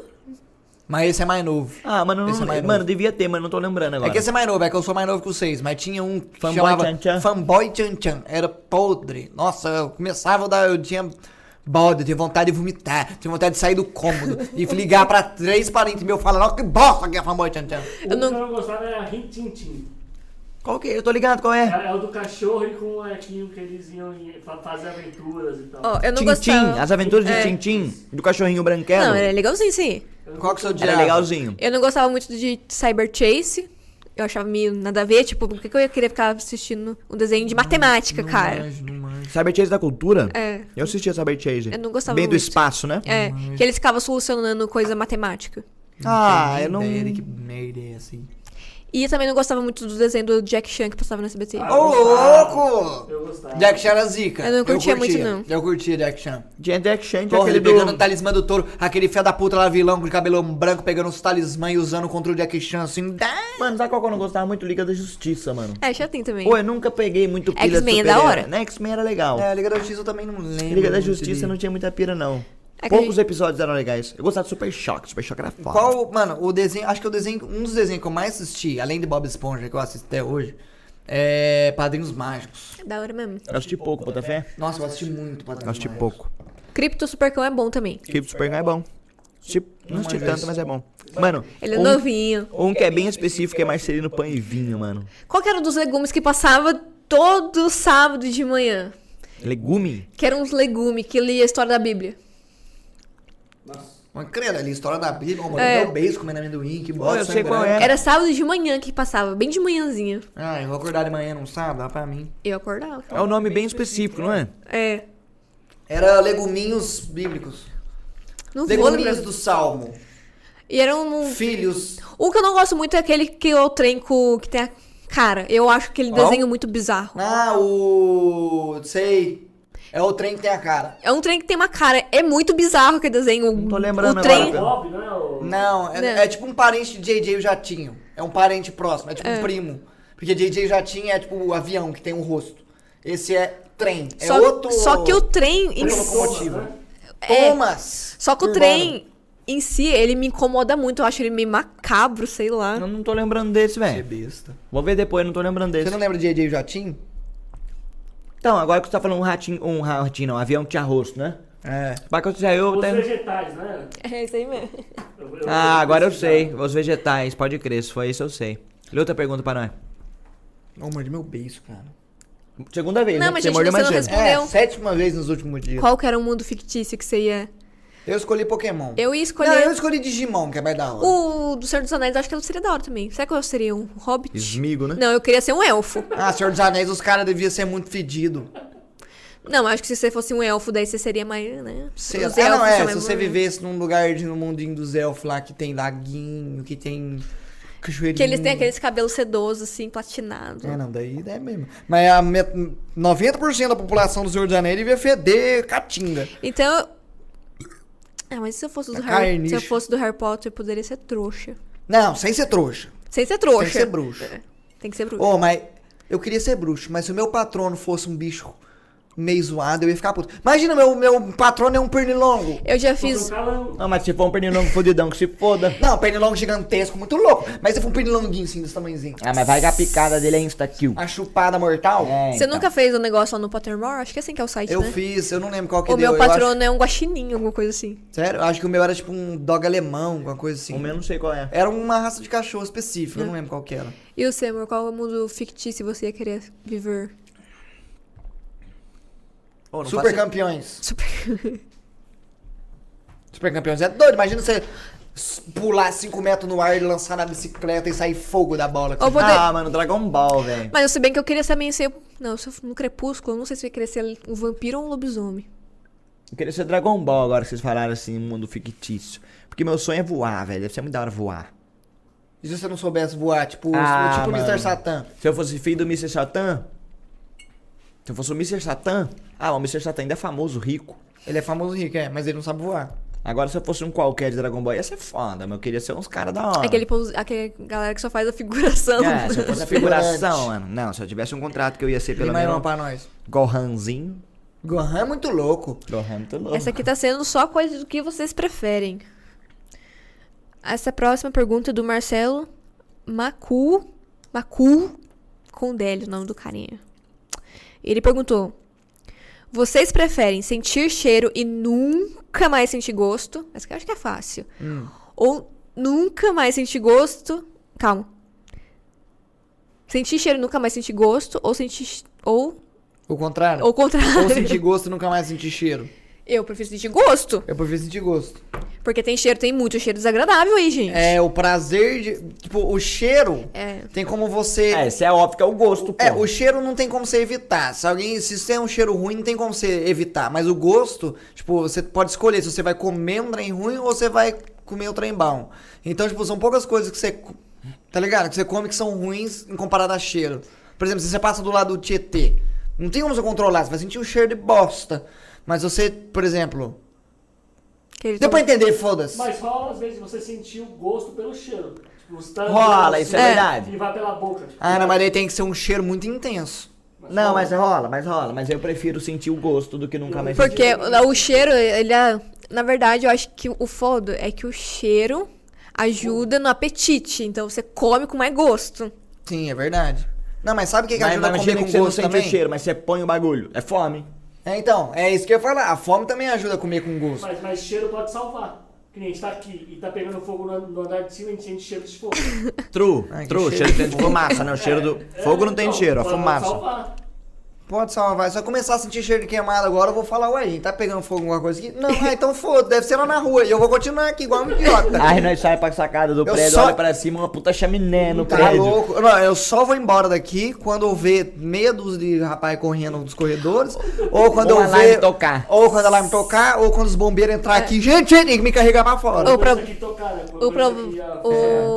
Mas esse é mais novo. Ah, mano, não, Esse é mais mano, novo. devia ter, mas não tô lembrando agora. É que esse é mais novo, é que eu sou mais novo que vocês, mas tinha um que Fanboy chamava Chan Chan. Fanboy Chan Chan. Era podre. Nossa, eu começava a dar, eu tinha bode, eu tinha vontade de vomitar, tinha vontade de sair do cômodo e ligar pra três parentes meus falando, ó, que bosta que é Fanboy Chan Chan. O Eu não- que eu não gostava era Rin Tin Tin. Qual que é? Eu tô ligado, qual é? É, é o do cachorro e com o molequinho que eles iam fazer aventuras e tal. Ó, eu não Tintim, gostava... as aventuras de É. Tintim, do cachorrinho branquelo. Não, era legalzinho, sim. Qual que é o seu dia? Era legalzinho. Eu não gostava muito de Cyber Chase. Eu achava meio nada a ver, tipo, por que, que eu ia querer ficar assistindo um desenho de matemática, cara? Manjo, não manjo. Cyber Chase da cultura? É. Eu assistia Cyber Chase. Eu não gostava Bem do muito. espaço, né? É, que eles ficavam solucionando coisa matemática. Ah, eu não... ideia de que merda é assim. E eu também não gostava muito do desenho do Jack Chan que passava no SBT. Ah, Ô, louco! Eu gostava. Jack Chan era zica. Eu não curtia muito, curtia. não. Eu curtia Jack Chan. Tinha Jack Chan, tinha Porra, aquele ele do... pegando o talismã do touro, aquele fé da puta lá, vilão com cabelo branco, pegando os talismã e usando contra o Jack Chan, assim. dá. Mano, sabe qual que eu não gostava muito? Liga da Justiça, mano. É, já tem também. Pô, eu nunca peguei muito de X-Men é da hora. Né, X-Men era legal. É, Liga da Justiça eu também não lembro. Liga da Justiça não tinha muita pira, não. É Poucos a episódios eram legais. Eu gostava de Super Choque. Super Choque era foda. Qual, mano, o desenho, acho que o desenho, um dos desenhos que eu mais assisti, além de Bob Esponja, que eu assisto até hoje, é Padrinhos Mágicos. Da hora mesmo. Eu assisti pouco, Botafé. Nossa, eu assisti muito Eu Padrinhos assisti Mágicos. pouco. Crypto Supercão é bom também. Keep Super é bom. Assisti- não assisti manjo tanto, mas é bom. Mano, Ele é um, novinho. um que é bem específico é Marcelino Pão e Vinho, mano. Qual que era um dos legumes que passava todo sábado de manhã? Legume? Que eram uns legumes que lia a história da Bíblia. Mas credo, ali, história da Bíblia, o É. é. o beijo comendo amendoim, que Pô, bota eu sei qual branco. é. Era sábado de manhã que passava, bem de manhãzinha. Ah, eu vou acordar de manhã num sábado, dá pra mim. Eu acordava. É um nome bem específico, não é? É. Era leguminhos bíblicos. Não. Leguminhos do Salmo. E era um. Filhos. O que eu não gosto muito é aquele que é o trem com, que tem a cara. Eu acho aquele Qual? desenho muito bizarro. Ah, o. Sei. É o trem que tem a cara. É um trem que tem uma cara. É muito bizarro aquele desenho. Não tô lembrando o trem... agora, não é? O... Não, é, Não. é tipo um parente de JJ o Jatinho. É um parente próximo, é tipo um primo. Porque JJ o Jatinho é tipo o avião que tem um rosto. Esse é trem. É Só, outro. só que o trem em si. locomotivo. né? É, Thomas! só que o Urbano. trem em si, ele me incomoda muito. Eu acho ele meio macabro, sei lá. Eu não tô lembrando desse, Você é velho. besta. Vou ver depois, não tô lembrando desse. Você não lembra de JJ o Jatinho? Então, agora que você tá falando um ratinho, um ratinho, não, um avião que tinha rosto, né? É. Que já eu Os tenho... vegetais, né? É isso aí mesmo. Eu- eu- Ah, agora eu sei. Os vegetais, pode crer, se foi isso eu sei. Lê outra pergunta pra nós. Não, morde meu beijo, cara. Segunda vez, Não, né? mas Você gente, mordeu você mais não vezes. respondeu. É, sétima vez nos últimos dias. Qual que era o mundo fictício que você ia. Eu escolhi Pokémon. Eu ia Não, escolher. eu escolhi Digimon, que é mais da hora. O do Senhor dos Anéis, acho que seria da hora também. Será que eu seria um hobbit? Esmigo, né? Não, eu queria ser um elfo. Ah, Senhor dos Anéis, os caras deviam ser muito fedidos. Não, acho que se você fosse um elfo, daí você seria mais, né? Sei- Os Ah, não, é. Se mais você vivesse num lugar de, no mundinho dos elfos lá, que tem laguinho, que tem cachoeirinho. Que eles têm aqueles cabelos sedosos, assim, platinados. É, não, daí é mesmo. Mas a met... 90% da população do Senhor dos Anéis devia feder caatinga. Então, Ah, mas se eu fosse do A Harry, se eu fosse do Harry Potter, eu poderia ser trouxa. Não, sem ser trouxa. Sem ser trouxa. Tem que ser bruxo. É, Tem que ser bruxo. Ô, mas eu queria ser bruxo, mas se o meu patrono fosse um bicho meio zoado, eu ia ficar puto. Imagina, meu, meu patrono é um pernilongo. Eu já Fiz... Um calango. Não, mas se for um pernilongo fodidão, que se foda. Não, pernilongo gigantesco, muito louco. Mas se for um pernilonguinho assim, desse tamanhozinho. Ah, mas vai que a picada dele é insta-kill. A chupada mortal? É, Você então. nunca fez um negócio lá no Pottermore? Acho que é assim que é o site, Eu né? fiz, eu não lembro qual que O deu. meu eu acho- patrono é um guaxininho, alguma coisa assim. Sério? Eu acho que o meu era tipo um dog alemão, alguma coisa assim. O meu não sei qual é. Era uma raça de cachorro específica, eu não lembro qual que era. E o Seymour, qual mundo fictício você ia querer viver? Não Super campeões. Super. Super campeões é doido. Imagina você pular 5 metros no ar e lançar na bicicleta e sair fogo da bola. Poder- Ah, mano, Dragon Ball, velho. Mas se bem que eu queria também ser. Não, se eu no Crepúsculo, eu não sei se eu ia querer ser um vampiro ou um lobisomem. Eu queria ser Dragon Ball agora que vocês falaram assim, mundo fictício. Porque meu sonho é voar, velho. Deve ser muito da hora voar. E se você não soubesse voar, tipo, Ah, tipo o Mr. Satan? Se eu fosse filho do Mr. Satan. Se eu fosse o Mr. Satan. Ah, o Mr. Satan ainda é famoso, rico. Ele é famoso rico, é, mas ele não sabe voar. Agora, se eu fosse um qualquer de Dragon Ball, ia ser foda, mas eu queria ser uns caras da hora. Aquele, povo- aquele galera que só faz a figuração. É, se eu fosse a figuração, mano. Não, se eu tivesse um contrato que eu ia ser pelo mais menos uma pra nós. Gohanzinho. Gohan é muito louco. Gohan é muito louco. Essa aqui tá sendo só coisa do que vocês preferem. Essa próxima pergunta é do Marcelo Macu. Macu com Délio, o nome do carinha. Ele perguntou: Vocês preferem sentir cheiro e nunca mais sentir gosto? Essa aqui eu acho que é fácil. Ou nunca mais sentir gosto. Calma. Sentir cheiro e nunca mais sentir gosto. Ou sentir. Ou. O contrário. Ou o contrário. Ou sentir gosto e nunca mais sentir cheiro. Eu prefiro sentir gosto. Eu prefiro sentir gosto. Porque tem cheiro, tem muito cheiro desagradável aí, gente. É, o prazer de. Tipo, o cheiro É. tem como você. É, esse é óbvio que é o gosto, pô. É, o cheiro não tem como você evitar. Se alguém, se você tem um cheiro ruim, não tem como você evitar. Mas o gosto, tipo, você pode escolher se você vai comer um trem ruim ou você vai comer o trem bom. Então, tipo, são poucas coisas que você. Tá ligado? Que você come que são ruins em comparado a cheiro. Por exemplo, se você passa do lado do Tietê, não tem como você controlar, você vai sentir o cheiro de bosta. Mas você, por exemplo. Deu pra entender, foda-se. Mas rola, às vezes, você sentir o gosto pelo cheiro. Tipo, você tá Rola, isso é assim, verdade. E vai pela boca. Tipo, Ah, não, mas aí tem que ser um cheiro muito intenso. Não, mas rola, mas rola. Mas eu prefiro sentir o gosto do que nunca mais Porque o o cheiro, ele é... Na verdade, eu acho que o foda é que o cheiro ajuda no apetite. Então você come com mais gosto. Sim, é verdade. Não, mas sabe o que, que Mas, ajuda mas a comer com que você não gosto sente também? o cheiro, mas você põe o bagulho. É fome. É, então, é isso que eu ia falar. A fome também ajuda a comer com gosto. Mas, mas cheiro pode salvar. Que nem a gente tá aqui e tá pegando fogo no, no andar de cima, a gente sente cheiro de fogo. True, Ai, que true. cheiro Cheiro de tem de fumaça, né? O cheiro do... Fogo não tem então, cheiro, a fumaça. salvar. Pode salvar. Se eu começar a sentir cheiro de queimado agora, eu vou falar, ué, gente, tá pegando fogo alguma coisa aqui? Não, ah, então foda, deve ser lá na rua. E eu vou continuar aqui, igual um idiota. Aí nós sai pra sacada do Eu prédio, só- olha pra cima, uma puta chaminé no Tá prédio. louco? Não, eu só vou embora daqui quando eu ver meia dúzia de rapaz correndo nos corredores. Ou quando Ou eu o ver. tocar. Ou quando o alarme tocar, ou quando os bombeiros entrar aqui. Gente, gente, tem que me carregar pra fora. Ou- pro- tocar, né? O, pro- aqui,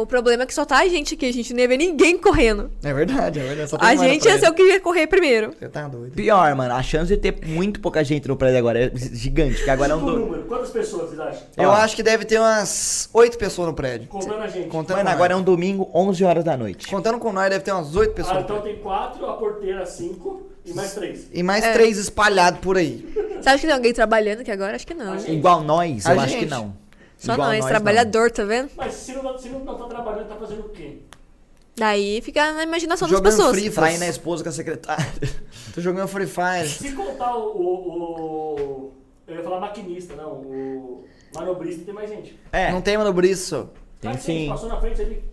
o problema é que só tá a gente aqui. A gente não ia ver ninguém correndo. É verdade, é verdade. Só tem A gente ia ser o que ia correr primeiro. Você tá doido. Pior, mano, a chance de ter muito pouca gente no prédio agora é gigante, que agora é um Tipo do... número, quantas pessoas vocês acham? Eu Ó. acho que deve ter umas oito pessoas no prédio. Contando a gente. Contando Mano, com agora é nós. um domingo, 11 horas da noite. Contando com nós, deve ter umas oito pessoas Ah, então tem quatro, a porteira cinco e mais três. E mais É. três espalhados por aí. Você acha que tem alguém trabalhando aqui agora? Acho que não. Gente- Igual nós, A eu acho gente. que não. Só Igual nós, não. trabalhador, tá vendo? Mas se não, se não tá trabalhando, tá fazendo o quê? Daí fica na imaginação Jogando das pessoas. free. Traindo a esposa com a secretária. Tô jogando Free Fire. Se contar o, o, o- Eu ia falar maquinista, não. O manobrista tem mais gente. É, Não tem manobriço. tem sim. Passou na frente ali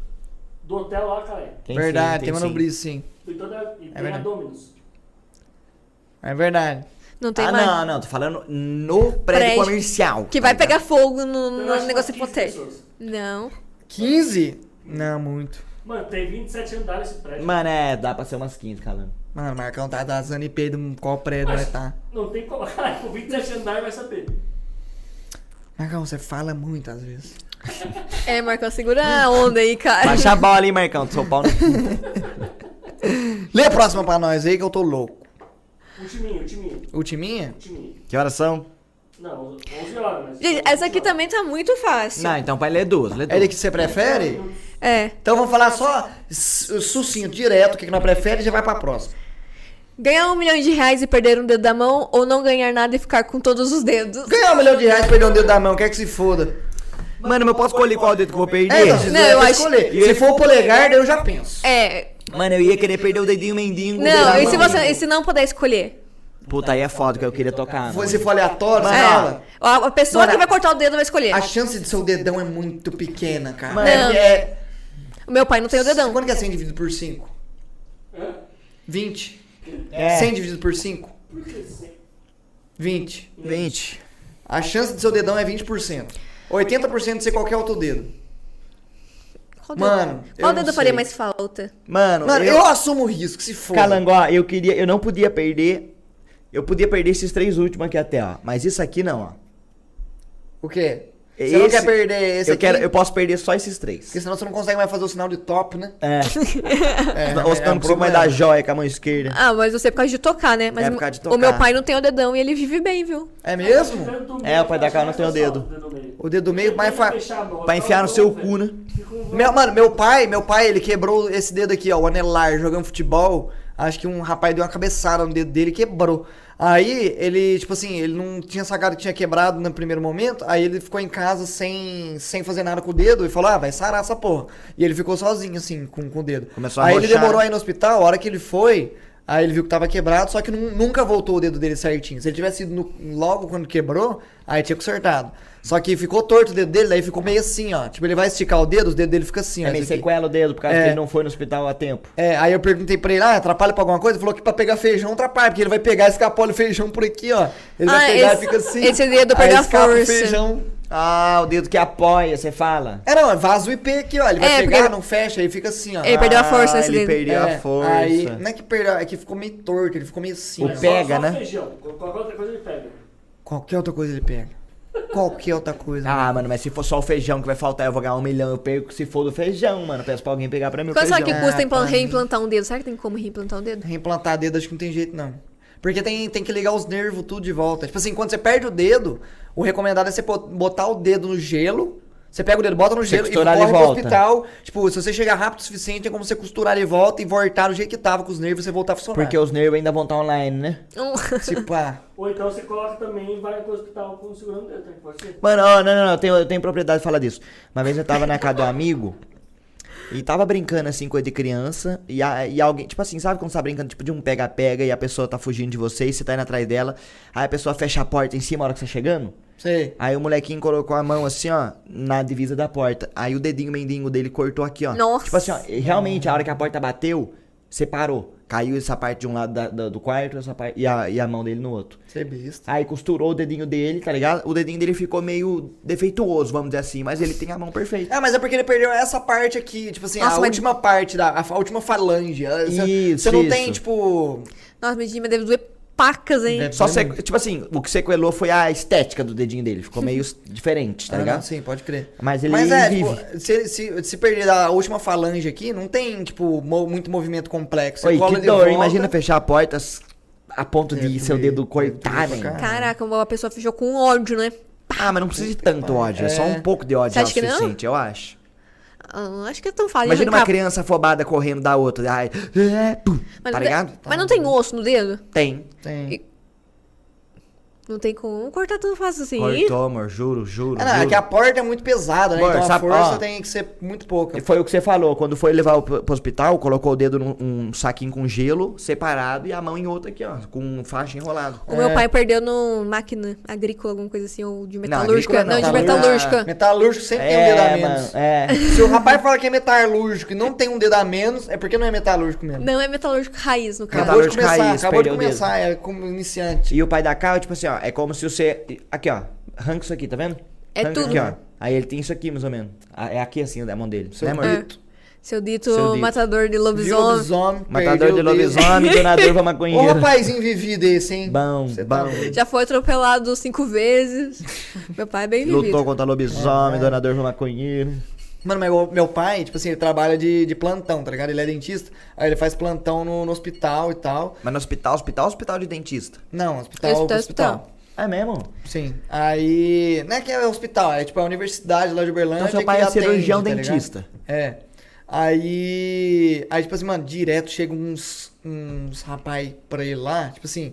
do hotel lá, cara. Tem verdade, sim, tem sim. manobriço sim. E, toda, e tem a verdade. Dominus. É verdade. Não tem Ah, mais. não, não, tô falando no prédio, Prédio. comercial. Que vai tá ligado? pegar fogo no, no negócio umas 15 hipotético. Não. 15? Não, muito. Mano, tem 27 andares esse prédio. Mano, é, dá pra ser umas 15, calando. Mano, o Marcão tá dando IP de qual prédio vai Mas estar. Não tem como. Cara, com 27 andares vai saber. Marcão, você fala muito às vezes. É, Marcão, segura a onda aí, cara. Baixa a bola aí, Marcão, do São Paulo. Lê a próxima pra nós aí que eu tô louco. O timinho, o timinho, Ultiminha? o timinho. que horas são? Não, 11 horas. Mas Gente, essa aqui também tá muito fácil. Não, então vai ler duas, lê É duas. ele que você prefere? É. Então vamos falar só su- sucinto, direto, o que que nós prefere e já vai pra próxima. Ganhar um milhão de reais e perder um dedo da mão ou não ganhar nada e ficar com todos os dedos? Ganhar um milhão de reais e perder um dedo da mão, quer que se foda. Mano, mas eu posso escolher qual dedo que eu vou perder? É, então, Não, vão eu que acho- escolher. Se for o polegar, daí eu já penso. É. Mano, eu ia querer perder o dedinho mendinho. com o dedo Não, da e se mão. você e se não puder escolher? Puta, aí é foda que eu queria tocar. Se mano. for aleatório, você É. fala. A pessoa Mano, que vai cortar o dedo vai escolher. A chance de seu dedão é muito pequena, cara. Mano, Não. É, é, O meu pai não tem o dedão. Quanto que é 100 dividido por 5? Hã? 20. É. 100 dividido por 5? Por que sim? 20. 20. A chance de seu dedão é 20%. 80% de ser qualquer outro dedo. Qual Mano, dedo, eu qual não dedo faria sei. mais falta? Mano, Mano, eu... eu assumo o risco, se for. Calango, ó, eu queria... Eu não podia perder... Eu podia perder esses três últimos aqui até, ó. Mas isso aqui não, ó. O quê? Você não Esse- quer perder esse eu, aqui? quero, eu posso perder só esses três. Porque senão você não consegue mais fazer o sinal de top, né? É. É, Ou senão não consigo mais dar joia com a mão esquerda. Ah, mas você é por causa de tocar, né? Mas É por causa de o tocar. meu pai não tem o dedão e ele vive bem, viu? É mesmo? É, meio, o pai da cara não tem o dedo. O dedo do meio, mas fa... Pra enfiar no seu cu, né? Meu, mano, meu pai, meu pai, ele quebrou esse dedo aqui, ó, o anelar, jogando futebol. Acho que um rapaz deu uma cabeçada no dedo dele e quebrou. Aí, ele, tipo assim, ele não tinha sacado que tinha quebrado no primeiro momento. Aí ele ficou em casa sem, sem fazer nada com o dedo e falou: Ah, vai sarar essa porra. E ele ficou sozinho, assim, com, com o dedo. Começou a aí ele demorou aí no hospital, a hora que ele foi. Aí ele viu que tava quebrado, só que nu- nunca voltou o dedo dele certinho. Se ele tivesse ido no- logo quando quebrou, aí tinha consertado. Só que ficou torto o dedo dele, daí ficou meio assim, ó. Tipo, ele vai esticar o dedo, os dedos dele ficam assim, ó. É meio esse sequela o dedo, por causa É. que ele não foi no hospital a tempo. É, aí eu perguntei pra ele, ah, atrapalha pra alguma coisa? Ele falou que pra pegar feijão atrapalha, porque ele vai pegar, escapole o feijão por aqui, ó. Ele Ah, vai pegar esse- e fica assim. esse dedo aí perde a escapa o força. feijão. Ah, o dedo que apoia, você fala. É, não, vaza o IP aqui, ó. Ele vai É, pegar, porque- não fecha, aí fica assim, ó. Ele perdeu a força Ah, nesse ele dedo. perdeu É, a força. Aí, não é que perdeu, é que ficou meio torto, ele ficou meio assim. O ó. Pega, só, só né? feijão. Qualquer outra coisa ele pega. Qualquer outra coisa ele pega. Qualquer outra coisa. Ah, mano, mas se for só o feijão que vai faltar, eu vou ganhar um milhão, eu perco se for do feijão, mano. Peço pra alguém pegar pra mim o Quanto será feijão. que custa Ah, implan- reimplantar um dedo? Será que tem como reimplantar um dedo? Reimplantar dedo acho que não tem jeito, não. Porque tem, tem que ligar os nervos tudo de volta. Tipo assim, quando você perde o dedo, o recomendado é você botar o dedo no gelo. Você pega o dedo, bota no Você gelo e corre de pro volta. hospital. Tipo, se você chegar rápido o suficiente, tem como você costurar de volta e voltar do jeito que tava com os nervos e você voltar a funcionar. Porque os nervos ainda vão estar online, né? Um- Tipo, ah, Ou então você coloca também e vai pro hospital com segurando o dedo, também pode ser. Mano, ó, não, não, não, eu tenho, eu tenho propriedade de falar disso. Uma vez eu tava na casa do amigo e tava brincando assim, coisa de criança. E, a- e alguém, tipo assim, sabe quando você tá brincando tipo de um pega-pega e a pessoa tá fugindo de você e você tá indo atrás dela. Aí a pessoa fecha a porta em cima na hora que você tá chegando? Sei. Aí o molequinho colocou a mão assim, ó, na divisa da porta. Aí o dedinho mendingo dele cortou aqui, ó. Nossa. Tipo assim, ó, realmente a hora que a porta bateu, separou. Caiu essa parte de um lado da- da- do quarto essa parte, e, a, e a mão dele no outro. Você é besta. Aí costurou o dedinho dele, tá ligado? O dedinho dele ficou meio defeituoso, vamos dizer assim, mas ele tem a mão perfeita. Ah, mas é porque ele perdeu essa parte aqui, tipo assim, Nossa, a mas- última parte da. A, a última falange. Você- Isso, Você não isso. tem, tipo. Nossa, mas deve doer pacas, hein? Só sequ... tipo assim, o que sequelou foi a estética do dedinho dele, ficou meio diferente, tá Ah, ligado? não, sim, pode crer. Mas ele Mas é, vive. tipo, se, se, se perder a última falange aqui, não tem, tipo, mo- muito movimento complexo. Oi, que dor, imagina fechar a porta a ponto de seu dedo cortar, velho. caralho. Caraca, a pessoa fechou com ódio, né? Ah, mas não precisa de tanto ódio, é só É. um pouco de ódio já é o suficiente, eu acho. Ah, acho que é tão fácil. Imagina uma arrancar- criança afobada correndo da outra. Ai, é, pum, Mas tá tem- ligado? Mas não tem osso no dedo? Tem. Tem. E- Não tem como cortar tão fácil assim. Cortou, amor, juro, juro. É, não, é juro. que a porta é muito pesada, né? Amor, então a força ó. tem que ser muito pouca. E Foi o que você falou, quando foi levar pro, pro hospital, colocou o dedo num um saquinho com gelo, separado, e a mão em outra aqui, ó, com faixa enrolado. O meu pai perdeu no máquina agrícola, alguma coisa assim, ou de metalúrgica. agrícola Não, não, de metalúrgica. metalúrgica. Metalúrgico sempre tem um dedo a menos. mano, é. Se o rapaz fala que é metalúrgico e não tem um dedo a menos, é porque não é metalúrgico mesmo. Não é metalúrgico raiz, no caso. Acabou de Metalúrgico começar, raiz, acabou de começar, é como iniciante. E o pai da Cal, tipo assim, ó, é como se você. Aqui, ó. Arranca isso aqui, tá vendo? É Arranca tudo. Aqui, ó. Aí ele tem isso aqui, mais ou menos. Ah, É aqui assim, a mão dele. Seu né, amor? É. dito. Seu dito, Seu dito. matador de lobisomem. lobisomem, Matador de lobisomem, donador pra Ô maconheiro. rapazinho vivido esse, hein? Bom, Cê tá bom. Já foi atropelado cinco vezes. meu pai é bem vivido. Lutou contra É. lobisomem, donador pra maconheiro. Mano, meu, meu pai, tipo assim, ele trabalha de, de plantão, tá ligado? Ele é dentista, aí ele faz plantão no, no hospital e tal. Mas no hospital, hospital, hospital de dentista. Não, hospital, Hospital, hospital. hospital. É mesmo? Sim. Aí. Não é que é hospital, é tipo a universidade lá de Uberlândia. Então seu pai que é cirurgião atende, tá dentista. É. Aí. Aí, tipo assim, mano, direto chega uns, uns rapaz pra ele lá, tipo assim.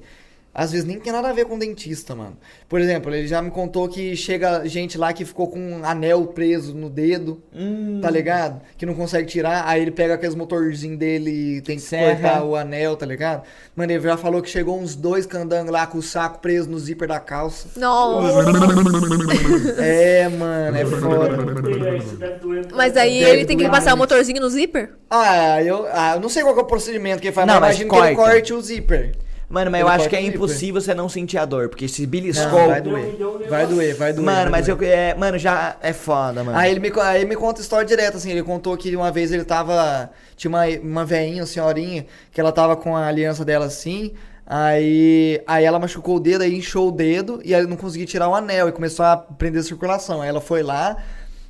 Às vezes nem tem nada a ver com dentista, mano. Por exemplo, ele já me contou que chega gente lá que ficou com um anel preso no dedo, Hum. tá ligado? Que não consegue tirar, aí ele pega aqueles motorzinhos dele e tem que Serra. cortar o anel, tá ligado? Mano, ele já falou que chegou uns dois candangos lá com o saco preso no zíper da calça. Nossa. É, mano, é foda. Mas aí Deve ele tem que passar o motorzinho no zíper? Ah, eu, ah, eu não sei qual que é o procedimento que ele faz, Não, mas mas imagino que ele corta. corte o zíper. Mano, mas Ele eu acho que é impossível você não sentir a dor, porque se Não, beliscou. vai doer. Vai doer, vai doer. Mano, vai mas doer. eu. É, mano, já é foda, mano. Aí ele, me, aí ele me conta história direta, assim, ele contou que uma vez ele tava, tinha uma, uma veinha, uma senhorinha, que ela tava com a aliança dela assim, aí, aí ela machucou o dedo, aí inchou o dedo, e aí ele não conseguia tirar o anel, e começou a prender a circulação, aí ela foi lá,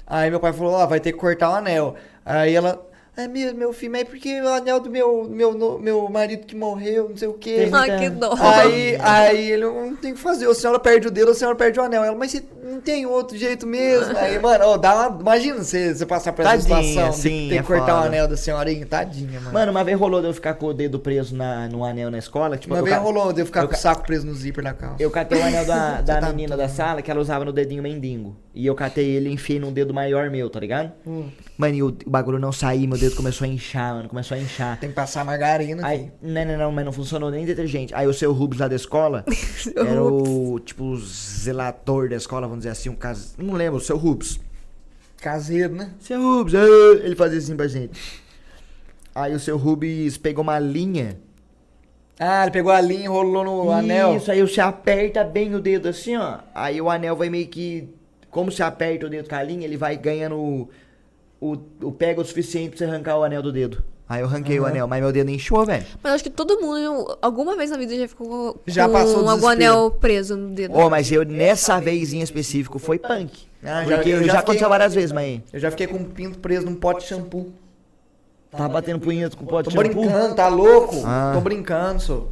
aí meu pai falou, ó, vai ter que cortar o anel, aí ela... É mesmo, meu filho, mas é porque o anel do meu, meu, meu marido que morreu, não sei o quê. Tem Ah, que dó. Aí, aí ele não tem o que fazer. A senhora perde o dedo, a senhora perde o anel. Ela, mas você não tem outro jeito mesmo. Aí, mano, ó, dá uma, imagina você, você passar por essa Tadinha, situação. sim, ter é que cortar o foda. anel da senhorinha. Tadinha, mano. Mano, uma vez rolou de eu ficar com o dedo preso na, no anel na escola. Tipo, uma vez ca- rolou de eu ficar eu com o ca- saco preso no zíper da calça. Eu catei o anel da, da tá menina da sala que ela usava no dedinho mendigo. E eu catei ele e enfiei num dedo maior meu, tá ligado? Hum, Mano, e o, o bagulho não saía, meu dedo começou a inchar, mano. Começou a inchar. tem que passar margarina. Aí, não, não, não, mas não funcionou nem detergente. Aí o seu Rubens lá da escola era o, tipo, o zelator da escola, vamos dizer assim, um caso. Não lembro, o seu Rubens. Caseiro, né? Seu Rubens, ah, ele fazia assim pra gente. Aí o seu Rubens pegou uma linha. Ah, ele pegou a linha e enrolou no anel. Isso, aí você aperta bem o dedo assim, ó. Aí o anel vai meio que. Como você aperta o dedo com a linha, ele vai ganhando o, o, o pega o suficiente pra você arrancar o anel do dedo. Aí eu arranquei o Aham. anel, mas meu dedo inchou, velho. Mas eu acho que todo mundo, alguma vez na vida, já ficou com Já passou algum anel preso no dedo. Ô, mas eu, nessa vez em específico, foi punk. Ah, já- porque eu eu já já, fiquei- aconteceu várias vezes, mas Eu já fiquei com um pinto preso num pote de shampoo. tá batendo punheta com pote Tô de shampoo. brincando, tá louco? Ah. Tô brincando, sou.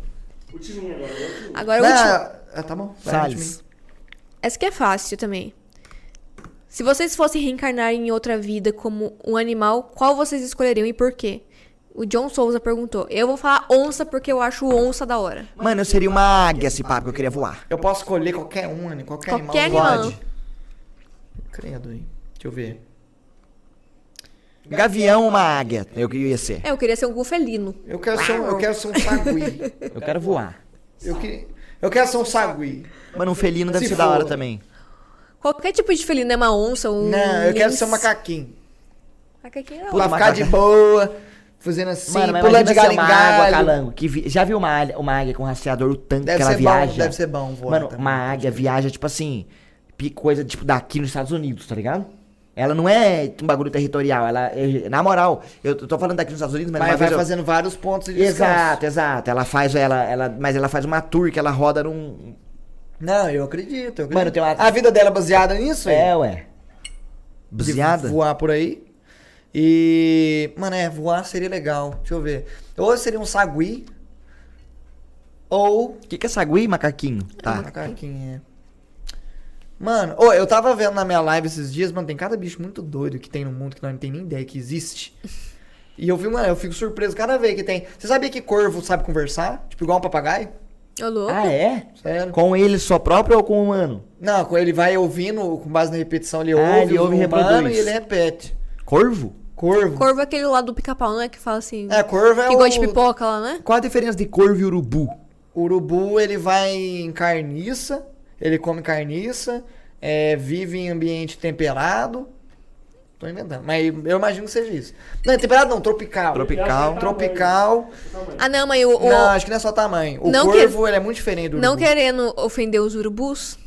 O timinho agora, é o. Agora, o último. Ah, tá bom. vai, Salles. Essa que é fácil também. Se vocês fossem reencarnar em outra vida como um animal, qual vocês escolheriam e por quê? O John Souza perguntou. Eu vou falar onça porque eu acho onça da hora. Mano, eu seria uma águia esse papo que eu queria voar. Eu posso escolher qualquer um, né? qualquer, Qualquer animal. animal. Pode. Credo aí. Deixa eu ver. Gavião ou uma águia, eu queria ser. É, eu queria ser um felino. Eu quero ser um, eu quero ser um sagui. Eu quero voar. eu, que, eu quero ser um sagui. Mano, um felino deve Se ser da hora for. também. Qualquer tipo de felino, é uma onça, um Não, eu quero ser um macaquinho. Macaquinho é Puta, pra ficar de boa, fazendo assim, Mano, mas pulando de galho em galho. calango. Que vi- Já viu uma, águia- uma águia com rastreador, o tanque Deve que ela ser viaja? bom, deve ser bom voar Mano, também. uma águia viaja, tipo assim, coisa tipo daqui nos Estados Unidos, tá ligado? Ela não é um bagulho territorial, ela é, na moral, eu tô falando daqui nos Estados Unidos, mas, Mas vai eu- fazendo vários pontos de descanso. Exato, exato. Ela faz ela, ela, mas ela faz uma tour que ela roda num Não, eu acredito, eu acredito. Mano, tem uma- A vida dela é baseada nisso aí? É, ué. de Baseada? voar por aí. E, mano, é, voar seria legal. Deixa eu ver. Ou seria um sagui, ou O que, que é sagui, macaquinho? Tá. macaquinho, é. Mano, ô, eu tava vendo na minha live esses dias, mano, tem cada bicho muito doido que tem no mundo que nós não tem nem ideia que existe. E eu vi, mano, eu fico surpreso cada vez que tem. Você sabia que corvo sabe conversar? Tipo, igual um papagaio? Ô, louco. Ah, é? Sério? Com ele só próprio ou com o humano? Não, quando ele vai ouvindo, com base na repetição, ele Ah, ouve, ele ouve e o humano reproduz. e ele repete. Corvo? Corvo. Corvo é aquele lá do pica-pau, né? Que fala assim. É, corvo é que o... gosta de pipoca lá, né? Qual a diferença de corvo e urubu? O urubu, ele vai em carniça, ele come carniça, é, vive em ambiente temperado. Tô inventando, mas eu imagino que seja isso. Não, temperado não, tropical. Tropical. Tropical. Ah, não, mas o. o- Não, acho que não é só tamanho. O Não corvo, ele é muito diferente do urubu. não querendo ofender os urubus,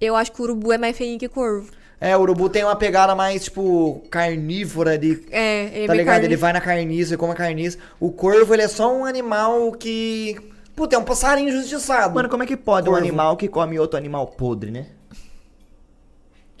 eu acho que o urubu é mais feinho que corvo. É, o urubu tem uma pegada mais, tipo, carnívora de... É, ele é tá ligado? Ele vai na carniça, ele come a carniça. O corvo, ele é só um animal que... Puta, é um passarinho injustiçado. Mano, como é que pode um Corvo. animal que come outro animal podre, né?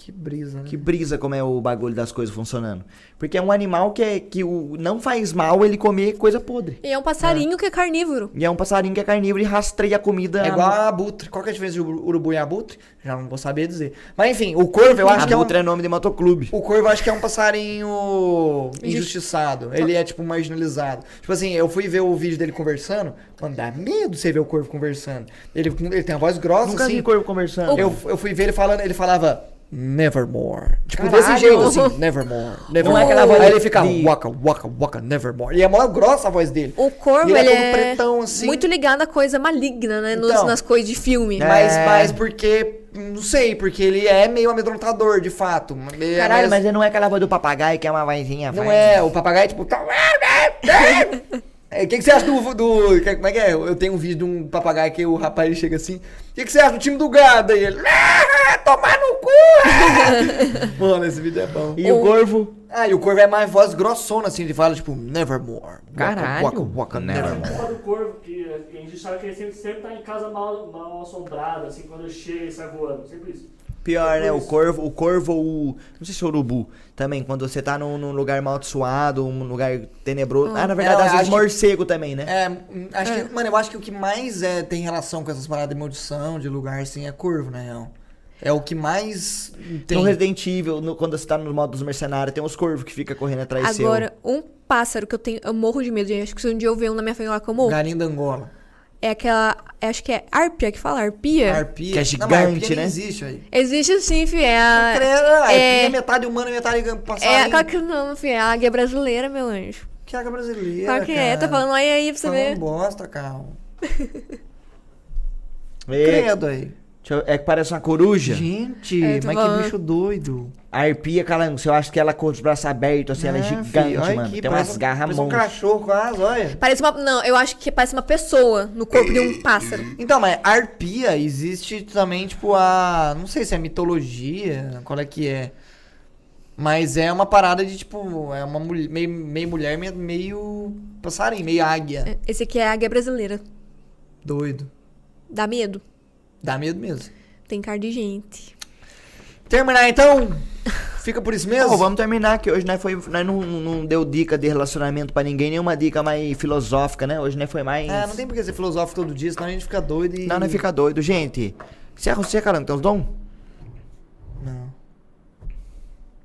Que brisa, né? Que brisa como é o bagulho das coisas funcionando. Porque é um animal que, é, que o, não faz mal ele comer coisa podre. E é um passarinho que é carnívoro. E é um passarinho que é carnívoro e rastreia a comida. É igual a abutre. Qual que é a diferença de urubu e abutre? Já não vou saber dizer. Mas enfim, o corvo eu acho que é um... Abutre é nome de motoclube. O corvo eu acho que é um passarinho injustiçado. Ele é, tipo, marginalizado. Tipo assim, eu fui ver o vídeo dele conversando. Mano, dá medo você ver o corvo conversando. Ele, ele tem uma voz grossa, Nunca assim. vi corvo conversando. Eu, eu fui ver ele falando, ele falava Nevermore. Tipo, Caralho. desse jeito, assim, Nevermore, Nevermore. Não é aquela voz Aí ele fica de- waka, waka, waka, Nevermore. E é mó grossa a voz dele. O corvo, ele ele, é todo é pretão, assim. muito ligado a coisa maligna, né? nos- Então. nas coisas de filme. É. Mas, mas porque, não sei, porque ele é meio amedrontador, de fato. Ele é Caralho, mais- mas não é aquela voz do papagaio que é uma vozinha. Não é, o papagaio é tipo. É, O que, que você acha do, do. que- Como é que é? Eu tenho um vídeo de um papagaio que o rapaz ele chega assim. O que, que você acha do time do gado? E ele. "Ah, tomar no cu! Mano, esse vídeo é bom. E o corvo? Ah, e o corvo é mais voz grossona, assim, ele fala tipo, nevermore. Waka, Caralho. Waka, waka, A nevermore. do corvo, que a gente sabe que ele sempre, sempre tá em casa mal, mal assombrada, assim, quando chega e sai voando. Sempre isso. Pior, né? O corvo, o corvo ou o. Não sei se é o urubu. Também, quando você tá num, num lugar amaldiçoado, um lugar tenebroso. Ah, na verdade, É, às vezes acho que- morcego também, né? É, hum, acho que, mano, eu acho que o que mais é, tem relação com essas paradas de maldição, de lugar, assim, é corvo, né? real? É o que mais tem. No Resident Evil, no- quando você tá no modo dos mercenários, tem os corvos que fica correndo atrás Agora, um pássaro que eu tenho, eu morro de medo, gente. Acho que se um dia eu ver um na minha frente lá que eu morro. Galinho da Angola. É aquela. Acho que é árpia que fala, arpia. Arpia. Que é Não, mas gigante, arpia né? existe aí. Existe sim, fi. É a. Arpia é- é metade humana e metade passarinho. É aquela que não, fi. É a águia brasileira, meu anjo. Que água brasileira, Claro que é, cara. tá falando aí aí pra você Falando ver. bosta, cara. É, Credo aí. É que parece uma coruja. Gente, É, mas falando. que bicho doido. A arpia, calango, eu acho que ela com os braços abertos, assim, ela é Ah, gigante, filho, mano. aqui, Tem umas um- garras Parece um cachorro quase, olha. Parece uma. Não, eu acho que parece uma pessoa no corpo de um pássaro. Então, mas arpia existe também, tipo, a. Não sei se é mitologia, qual é que é. Mas é uma parada de, tipo, é uma mulher, meio, meio mulher, meio, meio passarinho, meio águia. Esse aqui é a águia brasileira. Doido. Dá medo? Dá medo mesmo. Tem cara de gente. Terminar então? Fica por isso mesmo? Pô, vamos terminar que hoje nós, foi, nós não, não deu dica de relacionamento pra ninguém, nenhuma dica mais filosófica, né? Hoje nós foi mais. É, não tem por que ser filosófico todo dia, senão a gente fica doido e. Não, não fica doido. Gente, você é você, caramba, tem os dons? Não.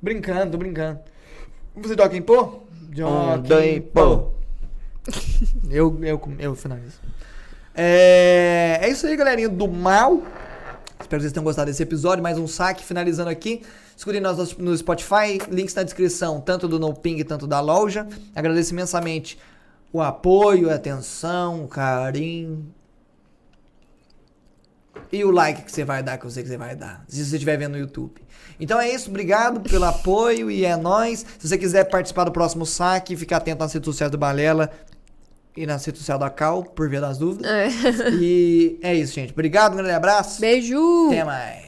Brincando, tô brincando. Você toca em pô? Um, dois, pô. Eu, eu, eu finalizo. É, é isso aí, galerinha do mal. Espero que vocês tenham gostado desse episódio. Mais um saque finalizando aqui. Escutem nós no Spotify, links na descrição, tanto do No Ping quanto da loja. Agradeço imensamente o apoio, a atenção, o carinho. E o like que você vai dar, que eu sei que você vai dar. Se você estiver vendo no YouTube. Então é isso, obrigado pelo apoio e é nóis. Se você quiser participar do próximo saque, fica atento nas redes sociais do Balela e na rede social da Cal, por via das dúvidas. É. E é isso, gente. Obrigado, um grande abraço. Beijo! Até mais.